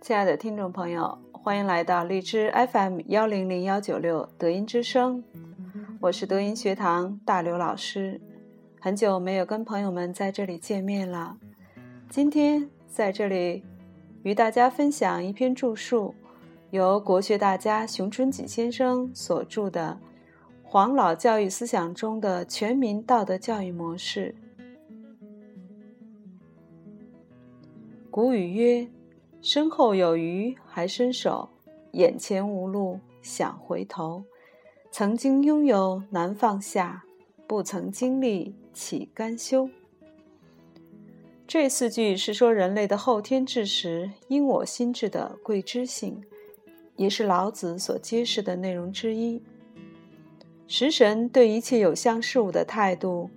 亲爱的听众朋友，欢迎来到荔枝 FM 幺零零幺九六德音之声，我是德音学堂大刘老师。很久没有跟朋友们在这里见面了，今天在这里与大家分享一篇著述，由国学大家熊春锦先生所著的《黄老教育思想中的全民道德教育模式》。古语曰：“身后有余还伸手，眼前无路想回头。曾经拥有难放下，不曾经历。”岂甘休？这四句是说人类的后天智识、因我心智的贵知性，也是老子所揭示的内容之一。食神对一切有相事物的态度，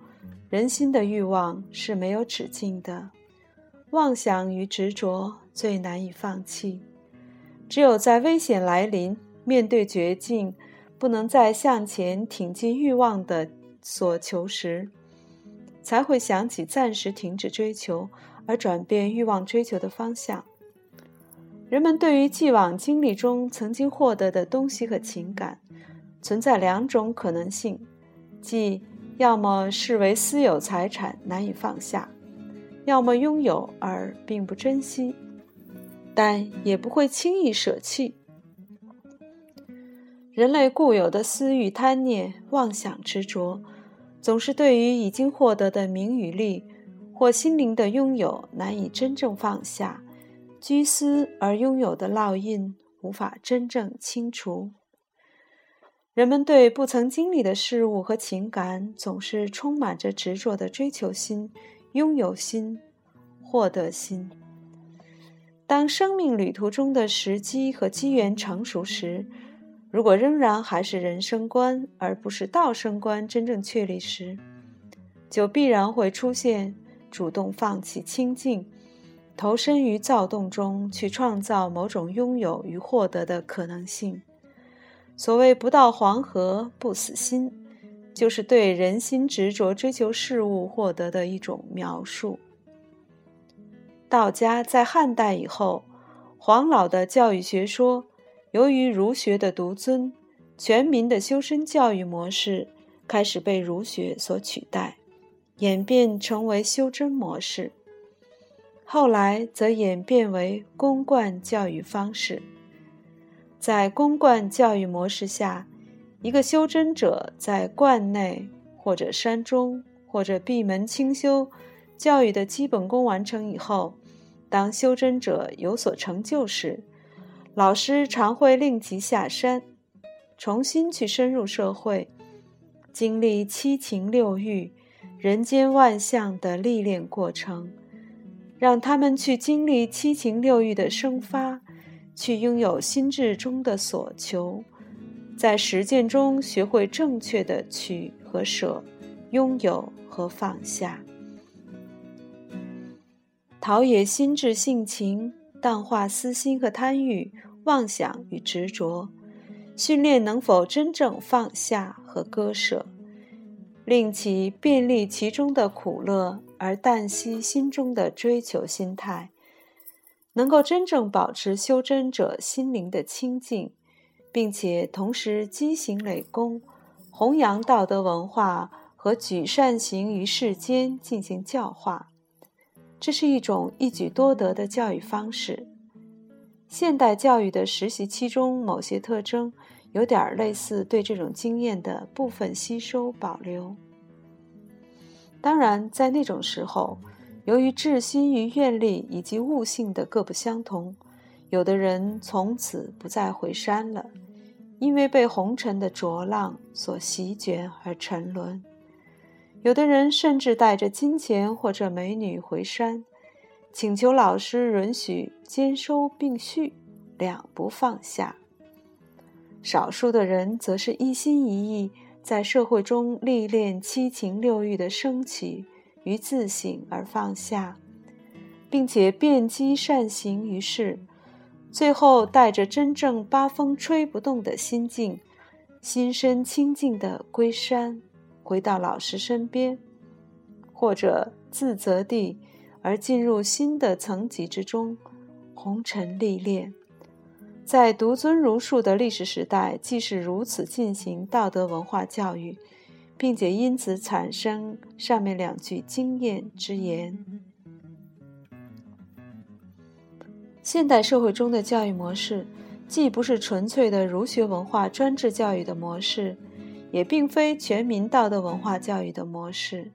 人心的欲望是没有止境的，妄想与执着最难以放弃。只有在危险来临、面对绝境，不能再向前挺进欲望的所求时，才会想起暂时停止追求，而转变欲望追求的方向。人们对于既往经历中曾经获得的东西和情感，存在两种可能性：即要么视为私有财产难以放下，要么拥有而并不珍惜，但也不会轻易舍弃。人类固有的私欲、贪念、妄想、执着。总是对于已经获得的名与利，或心灵的拥有难以真正放下，居私而拥有的烙印无法真正清除。人们对不曾经历的事物和情感，总是充满着执着的追求心、拥有心、获得心。当生命旅途中的时机和机缘成熟时，如果仍然还是人生观而不是道生观真正确立时，就必然会出现主动放弃清净，投身于躁动中去创造某种拥有与获得的可能性。所谓“不到黄河不死心”，就是对人心执着追求事物获得的一种描述。道家在汉代以后，黄老的教育学说。由于儒学的独尊，全民的修身教育模式开始被儒学所取代，演变成为修真模式。后来则演变为公惯教育方式。在公惯教育模式下，一个修真者在观内或者山中或者闭门清修，教育的基本功完成以后，当修真者有所成就时。老师常会令其下山，重新去深入社会，经历七情六欲、人间万象的历练过程，让他们去经历七情六欲的生发，去拥有心智中的所求，在实践中学会正确的取和舍，拥有和放下，陶冶心智性情。淡化私心和贪欲、妄想与执着，训练能否真正放下和割舍，令其便利其中的苦乐而淡息心中的追求心态，能够真正保持修真者心灵的清净，并且同时积行累功，弘扬道德文化和举善行于世间进行教化。这是一种一举多得的教育方式。现代教育的实习期中，某些特征有点类似对这种经验的部分吸收保留。当然，在那种时候，由于志心与愿力以及悟性的各不相同，有的人从此不再回山了，因为被红尘的浊浪所席卷而沉沦。有的人甚至带着金钱或者美女回山，请求老师允许兼收并蓄，两不放下。少数的人则是一心一意在社会中历练七情六欲的升起与自省而放下，并且遍积善行于世，最后带着真正八风吹不动的心境，心身清净的归山。回到老师身边，或者自责地而进入新的层级之中，红尘历练。在独尊儒术的历史时代，既是如此进行道德文化教育，并且因此产生上面两句经验之言。现代社会中的教育模式，既不是纯粹的儒学文化专制教育的模式，也并非全民道德文化教育的模式，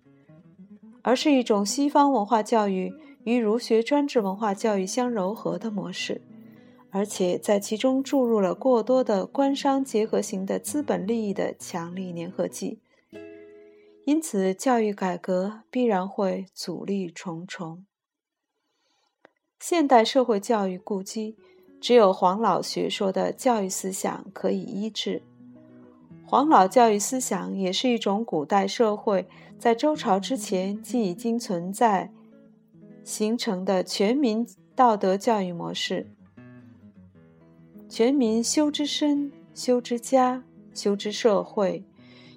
而是一种西方文化教育与儒学专制文化教育相糅合的模式，而且在其中注入了过多的官商结合型的资本利益的强力粘合剂，因此教育改革必然会阻力重重。现代社会教育顾基，只有黄老学说的教育思想可以医治。黄老教育思想也是一种古代社会在周朝之前即已经存在、形成的全民道德教育模式。全民修之身、修之家、修之社会，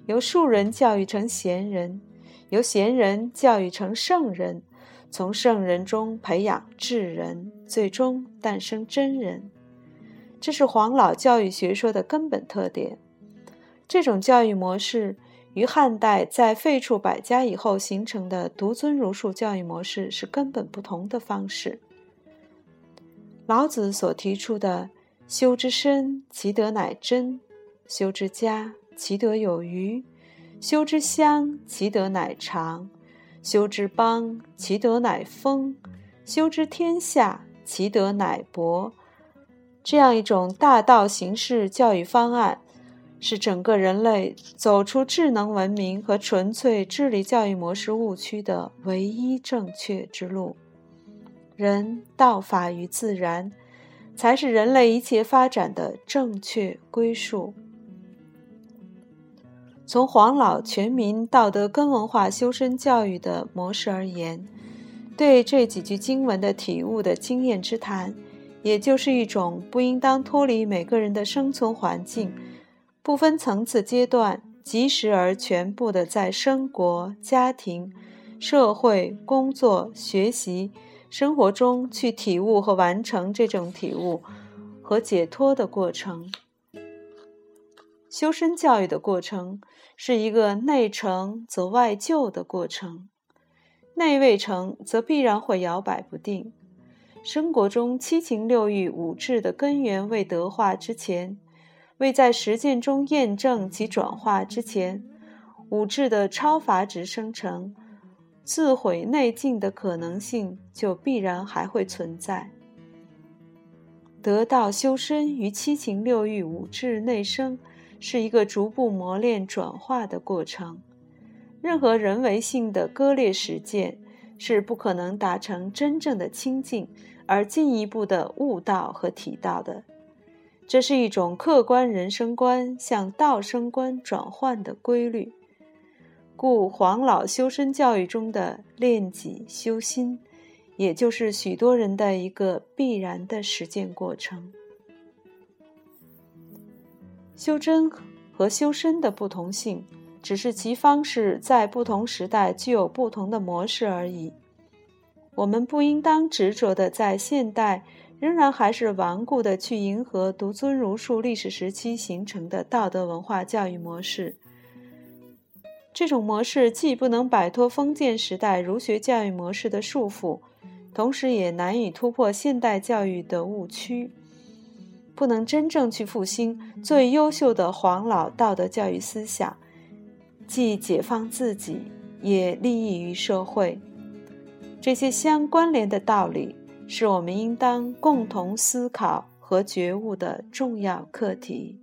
由庶人教育成贤人，由贤人教育成圣人。从圣人中培养智人，最终诞生真人，这是黄老教育学说的根本特点。这种教育模式与汉代在废黜百家以后形成的独尊儒术教育模式是根本不同的方式。老子所提出的“修之身，其德乃真；修之家，其德有余；修之乡，其德乃长。”修之邦，其德乃丰；修之天下，其德乃博。这样一种大道形式教育方案，是整个人类走出智能文明和纯粹智力教育模式误区的唯一正确之路。人道法于自然，才是人类一切发展的正确归宿。从黄老全民道德根文化修身教育的模式而言，对这几句经文的体悟的经验之谈，也就是一种不应当脱离每个人的生存环境，不分层次阶段，及时而全部的在生活、家庭、社会、工作、学习、生活中去体悟和完成这种体悟和解脱的过程。修身教育的过程是一个内成则外就的过程，内未成则必然会摇摆不定。生活中七情六欲五志的根源未得化之前，未在实践中验证及转化之前，五志的超法值生成、自毁内境的可能性就必然还会存在。得道修身于七情六欲五志内生。是一个逐步磨练转化的过程。任何人为性的割裂实践是不可能达成真正的清净而进一步的悟道和体道的。这是一种客观人生观向道生观转换的规律。故黄老修身教育中的练己修心，也就是许多人的一个必然的实践过程。修真和修身的不同性，只是其方式在不同时代具有不同的模式而已。我们不应当执着的在现代仍然还是顽固的去迎合独尊儒术历史时期形成的道德文化教育模式。这种模式既不能摆脱封建时代儒学教育模式的束缚，同时也难以突破现代教育的误区。不能真正去复兴最优秀的黄老道德教育思想，既解放自己，也利益于社会。这些相关联的道理，是我们应当共同思考和觉悟的重要课题。